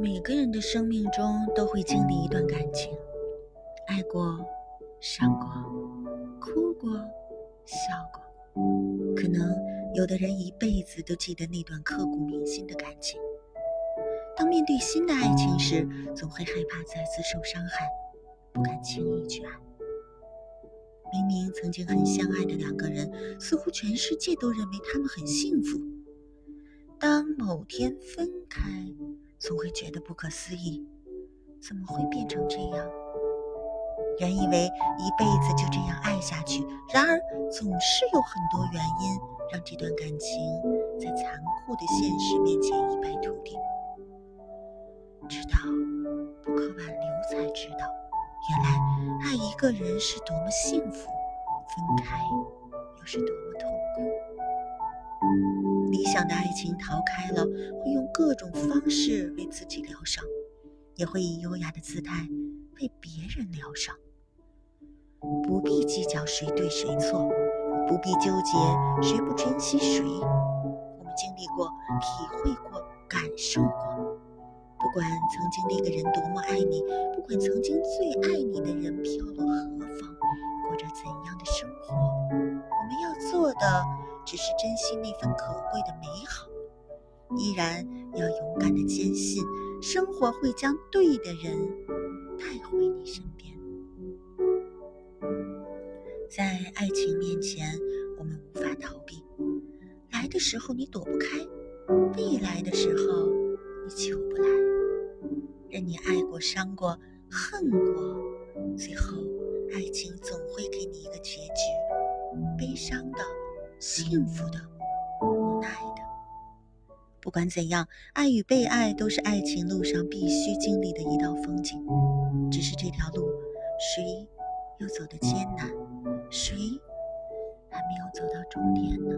每个人的生命中都会经历一段感情，爱过、伤过、哭过、笑过。可能有的人一辈子都记得那段刻骨铭心的感情。当面对新的爱情时，总会害怕再次受伤害，不敢轻易去爱。明明曾经很相爱的两个人，似乎全世界都认为他们很幸福。当某天分开，总会觉得不可思议，怎么会变成这样？原以为一辈子就这样爱下去，然而总是有很多原因让这段感情在残酷的现实面前一败涂地。直到不可挽留，才知道，原来爱一个人是多么幸福，分开又是多么痛苦。理想的爱情逃开了，会用各种方式为自己疗伤，也会以优雅的姿态为别人疗伤。不必计较谁对谁错，不必纠结谁不珍惜谁。我们经历过，体会过，感受过。不管曾经那个人多么爱你，不管曾经最爱你的人飘落只是珍惜那份可贵的美好，依然要勇敢的坚信，生活会将对的人带回你身边。在爱情面前，我们无法逃避，来的时候你躲不开，未来的时候你求不来。任你爱过、伤过、恨过，最后爱情总会给你一个结局，悲伤的。幸福的，无奈的。不管怎样，爱与被爱都是爱情路上必须经历的一道风景。只是这条路，谁又走得艰难，谁还没有走到终点呢？